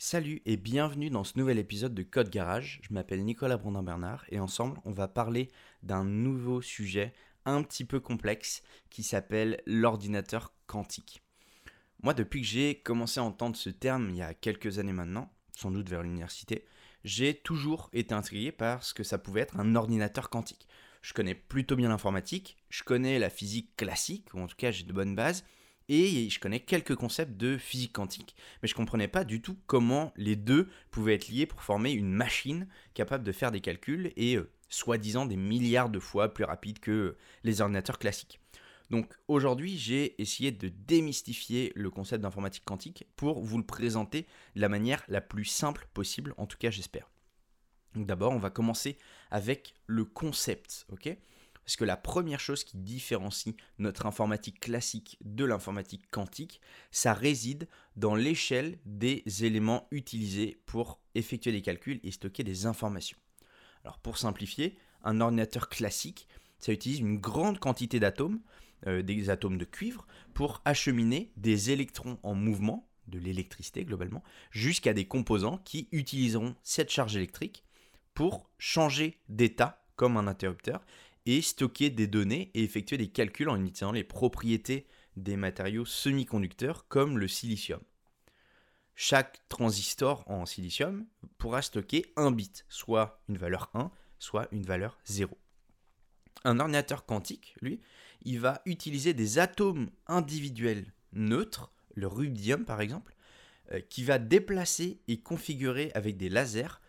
Salut et bienvenue dans ce nouvel épisode de Code Garage. Je m'appelle Nicolas Brondin-Bernard et ensemble on va parler d'un nouveau sujet un petit peu complexe qui s'appelle l'ordinateur quantique. Moi depuis que j'ai commencé à entendre ce terme il y a quelques années maintenant, sans doute vers l'université, j'ai toujours été intrigué par ce que ça pouvait être un ordinateur quantique. Je connais plutôt bien l'informatique, je connais la physique classique, ou en tout cas j'ai de bonnes bases, et je connais quelques concepts de physique quantique, mais je ne comprenais pas du tout comment les deux pouvaient être liés pour former une machine capable de faire des calculs et euh, soi-disant des milliards de fois plus rapide que les ordinateurs classiques. Donc aujourd'hui, j'ai essayé de démystifier le concept d'informatique quantique pour vous le présenter de la manière la plus simple possible, en tout cas j'espère. Donc d'abord, on va commencer avec le concept, ok? Parce que la première chose qui différencie notre informatique classique de l'informatique quantique, ça réside dans l'échelle des éléments utilisés pour effectuer des calculs et stocker des informations. Alors pour simplifier, un ordinateur classique, ça utilise une grande quantité d'atomes, euh, des atomes de cuivre, pour acheminer des électrons en mouvement, de l'électricité globalement, jusqu'à des composants qui utiliseront cette charge électrique pour changer d'état comme un interrupteur et stocker des données et effectuer des calculs en utilisant les propriétés des matériaux semi-conducteurs comme le silicium. Chaque transistor en silicium pourra stocker un bit, soit une valeur 1, soit une valeur 0. Un ordinateur quantique, lui, il va utiliser des atomes individuels neutres, le rubidium par exemple, euh, qui va déplacer et configurer avec des lasers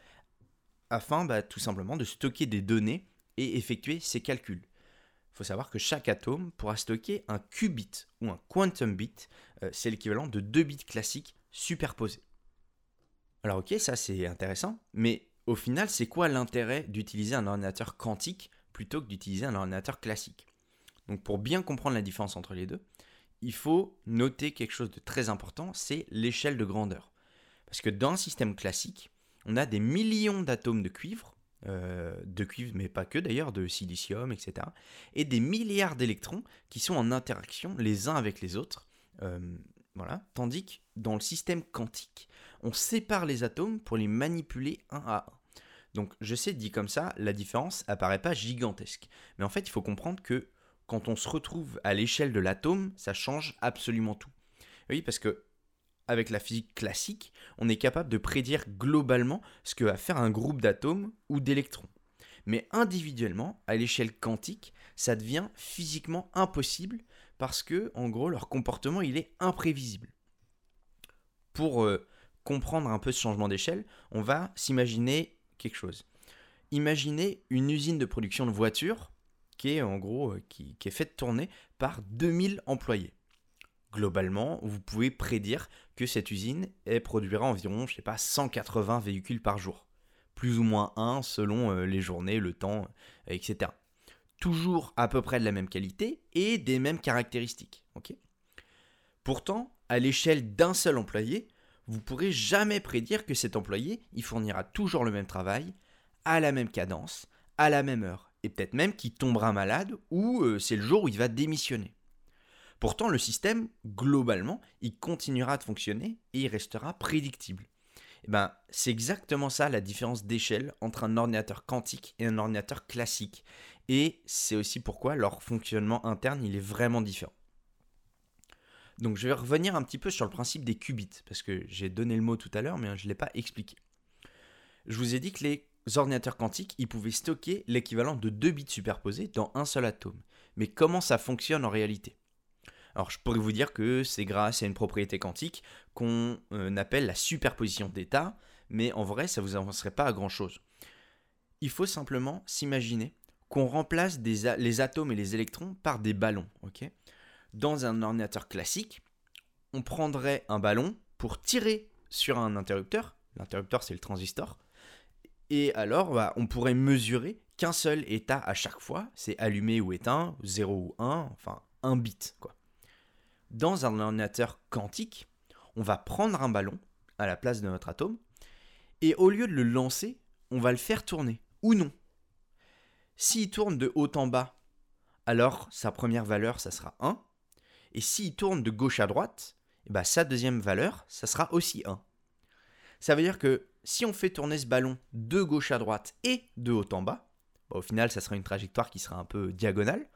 afin bah, tout simplement de stocker des données et effectuer ses calculs. Il faut savoir que chaque atome pourra stocker un qubit ou un quantum bit, euh, c'est l'équivalent de deux bits classiques superposés. Alors ok, ça c'est intéressant, mais au final, c'est quoi l'intérêt d'utiliser un ordinateur quantique plutôt que d'utiliser un ordinateur classique? Donc pour bien comprendre la différence entre les deux, il faut noter quelque chose de très important, c'est l'échelle de grandeur. Parce que dans un système classique, on a des millions d'atomes de cuivre euh, de cuivre, mais pas que d'ailleurs, de silicium, etc. Et des milliards d'électrons qui sont en interaction les uns avec les autres. Euh, voilà. Tandis que dans le système quantique, on sépare les atomes pour les manipuler un à un. Donc je sais, dit comme ça, la différence apparaît pas gigantesque. Mais en fait, il faut comprendre que quand on se retrouve à l'échelle de l'atome, ça change absolument tout. Oui, parce que avec la physique classique, on est capable de prédire globalement ce que va faire un groupe d'atomes ou d'électrons. Mais individuellement, à l'échelle quantique, ça devient physiquement impossible parce que, en gros, leur comportement il est imprévisible. Pour euh, comprendre un peu ce changement d'échelle, on va s'imaginer quelque chose. Imaginez une usine de production de voitures qui est en gros euh, qui, qui est faite tourner par 2000 employés globalement, vous pouvez prédire que cette usine produira environ, je sais pas, 180 véhicules par jour. Plus ou moins un selon euh, les journées, le temps, euh, etc. Toujours à peu près de la même qualité et des mêmes caractéristiques. Pourtant, à l'échelle d'un seul employé, vous pourrez jamais prédire que cet employé fournira toujours le même travail, à la même cadence, à la même heure, et peut-être même qu'il tombera malade ou euh, c'est le jour où il va démissionner. Pourtant, le système, globalement, il continuera de fonctionner et il restera prédictible. Eh ben, c'est exactement ça la différence d'échelle entre un ordinateur quantique et un ordinateur classique. Et c'est aussi pourquoi leur fonctionnement interne, est vraiment différent. Donc je vais revenir un petit peu sur le principe des qubits, parce que j'ai donné le mot tout à l'heure, mais je ne l'ai pas expliqué. Je vous ai dit que les ordinateurs quantiques, ils pouvaient stocker l'équivalent de deux bits superposés dans un seul atome. Mais comment ça fonctionne en réalité? Alors je pourrais vous dire que c'est grâce à une propriété quantique qu'on euh, appelle la superposition d'états, mais en vrai ça vous avancerait pas à grand chose. Il faut simplement s'imaginer qu'on remplace les atomes et les électrons par des ballons. ok? Dans un ordinateur classique, on prendrait un ballon pour tirer sur un interrupteur, l'interrupteur c'est le transistor, et alors bah, on pourrait mesurer qu'un seul état à chaque fois, c'est allumé ou éteint, 0 ou 1, enfin un bit quoi dans un ordinateur quantique, on va prendre un ballon à la place de notre atome, et au lieu de le lancer, on va le faire tourner, ou non. S'il tourne de haut en bas, alors sa première valeur, ça sera 1, et s'il tourne de gauche à droite, eh ben, sa deuxième valeur, ça sera aussi 1. Ça veut dire que si on fait tourner ce ballon de gauche à droite et de haut en bas, bah, au final, ça sera une trajectoire qui sera un peu diagonale,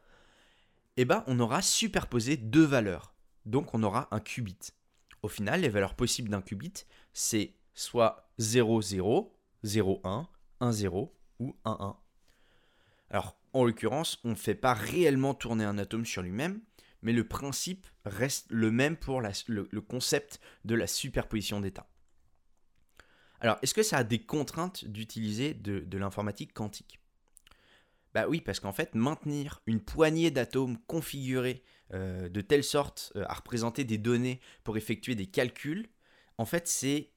et eh ben, on aura superposé deux valeurs. Donc, on aura un qubit. Au final, les valeurs possibles d'un qubit, c'est soit 0, 0, 0, 1, 1, 0 ou 1, 1. Alors, en l'occurrence, on ne fait pas réellement tourner un atome sur lui-même, mais le principe reste le même pour le, concept de la superposition d'états. Alors, est-ce que ça a des contraintes d'utiliser de, l'informatique quantique? Bah oui, parce qu'en fait, maintenir une poignée d'atomes configurés euh, de telle sorte euh, à représenter des données pour effectuer des calculs, en fait, c'est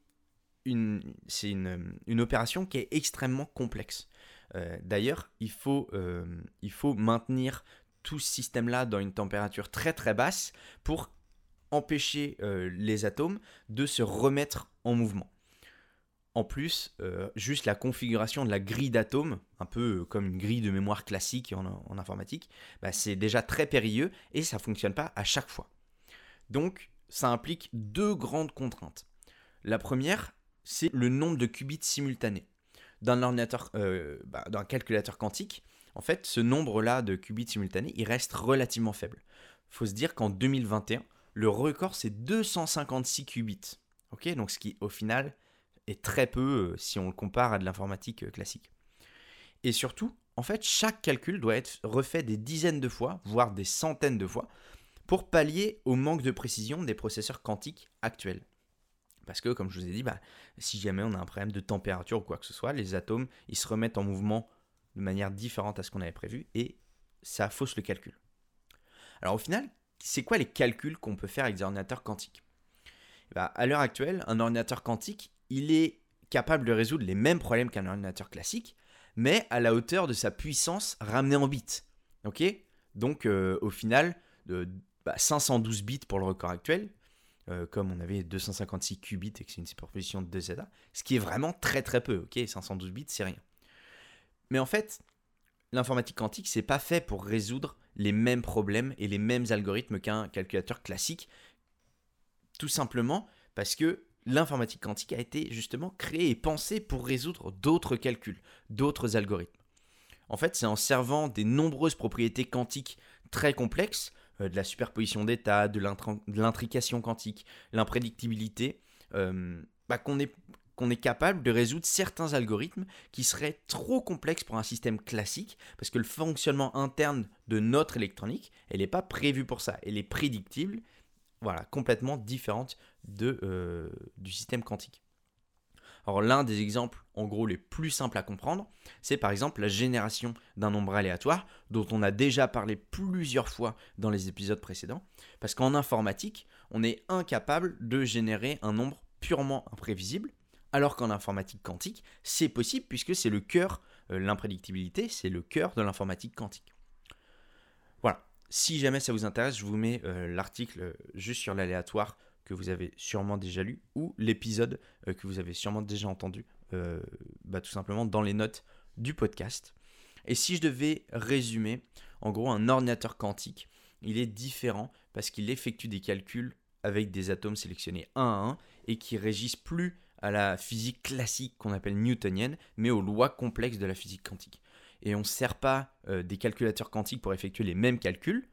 une, une, opération qui est extrêmement complexe. Euh, d'ailleurs, il faut maintenir tout ce système-là dans une température très très basse pour empêcher les atomes de se remettre en mouvement. En plus, euh, juste la configuration de la grille d'atomes, un peu euh, comme une grille de mémoire classique en, informatique, bah, c'est déjà très périlleux et ça ne fonctionne pas à chaque fois. Donc, ça implique deux grandes contraintes. La première, c'est le nombre de qubits simultanés. Dans ordinateur, euh, bah, calculateur quantique, en fait, ce nombre-là de qubits simultanés, il reste relativement faible. Faut se dire qu'en 2021, le record, c'est 256 qubits. Ok, donc ce qui, au final, est très peu euh, si on le compare à de l'informatique euh, classique. Et surtout, en fait, chaque calcul doit être refait des dizaines de fois, voire des centaines de fois, pour pallier au manque de précision des processeurs quantiques actuels. Parce que, comme je vous ai dit, bah, si jamais on a un problème de température ou quoi que ce soit, les atomes, ils se remettent en mouvement de manière différente à ce qu'on avait prévu, et ça fausse le calcul. Alors au final, c'est quoi les calculs qu'on peut faire avec des ordinateurs quantiques? Bah, À l'heure actuelle, un ordinateur quantique, il est capable de résoudre les mêmes problèmes qu'un ordinateur classique, mais à la hauteur de sa puissance ramenée en bits. Donc euh, au final, 512 bah, bits pour le record actuel, euh, comme on avait 256 qubits et que c'est une superposition de 2 zeta, ce qui est vraiment très très peu. Ok? 512 bits, c'est rien. Mais en fait, l'informatique quantique, c'est pas fait pour résoudre les mêmes problèmes et les mêmes algorithmes qu'un calculateur classique. Tout simplement parce que l'informatique quantique a été justement créée et pensée pour résoudre d'autres calculs, d'autres algorithmes. En fait, c'est en servant des nombreuses propriétés quantiques très complexes, euh, de la superposition d'états, de l'intrication quantique, l'imprédictibilité, euh, bah, qu'on est, est capable de résoudre certains algorithmes qui seraient trop complexes pour un système classique, parce que le fonctionnement interne de notre électronique, elle n'est pas prévue pour ça, elle est prédictible, voilà, complètement différente euh, du système quantique. Alors l'un des exemples en gros les plus simples à comprendre, c'est par exemple la génération d'un nombre aléatoire dont on a déjà parlé plusieurs fois dans les épisodes précédents, parce qu'en informatique, on est incapable de générer un nombre purement imprévisible, alors qu'en informatique quantique, c'est possible puisque c'est le cœur, euh, l'imprédictibilité, c'est le cœur de l'informatique quantique. Si jamais ça vous intéresse, je vous mets euh, l'article juste sur l'aléatoire que vous avez sûrement déjà lu ou l'épisode euh, que vous avez sûrement déjà entendu, euh, bah, tout simplement dans les notes du podcast. Et si je devais résumer, en gros, un ordinateur quantique, il est différent parce qu'il effectue des calculs avec des atomes sélectionnés un à un et qui régissent plus à la physique classique qu'on appelle newtonienne, mais aux lois complexes de la physique quantique. Et on ne sert pas euh, des calculateurs quantiques pour effectuer les mêmes calculs,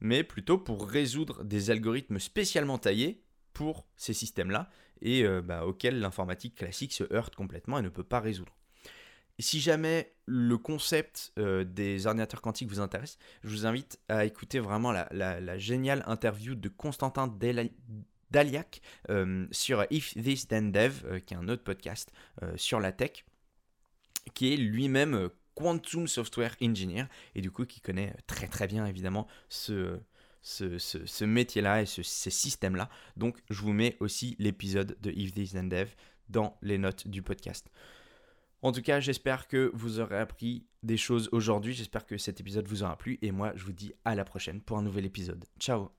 mais plutôt pour résoudre des algorithmes spécialement taillés pour ces systèmes-là et euh, bah, auxquels l'informatique classique se heurte complètement et ne peut pas résoudre. si jamais le concept euh, des ordinateurs quantiques vous intéresse, je vous invite à écouter vraiment la, géniale interview de Constantin Daliak euh, sur If This Then Dev, qui est un autre podcast sur la tech, qui est lui-même Quantum Software Engineer, et du coup qui connaît très très bien évidemment ce, ce, métier-là et ce, ces systèmes-là. Donc, je vous mets aussi l'épisode de If This and Dev dans les notes du podcast. En tout cas, j'espère que vous aurez appris des choses aujourd'hui. J'espère que cet épisode vous aura plu. Et moi, je vous dis à la prochaine pour un nouvel épisode. Ciao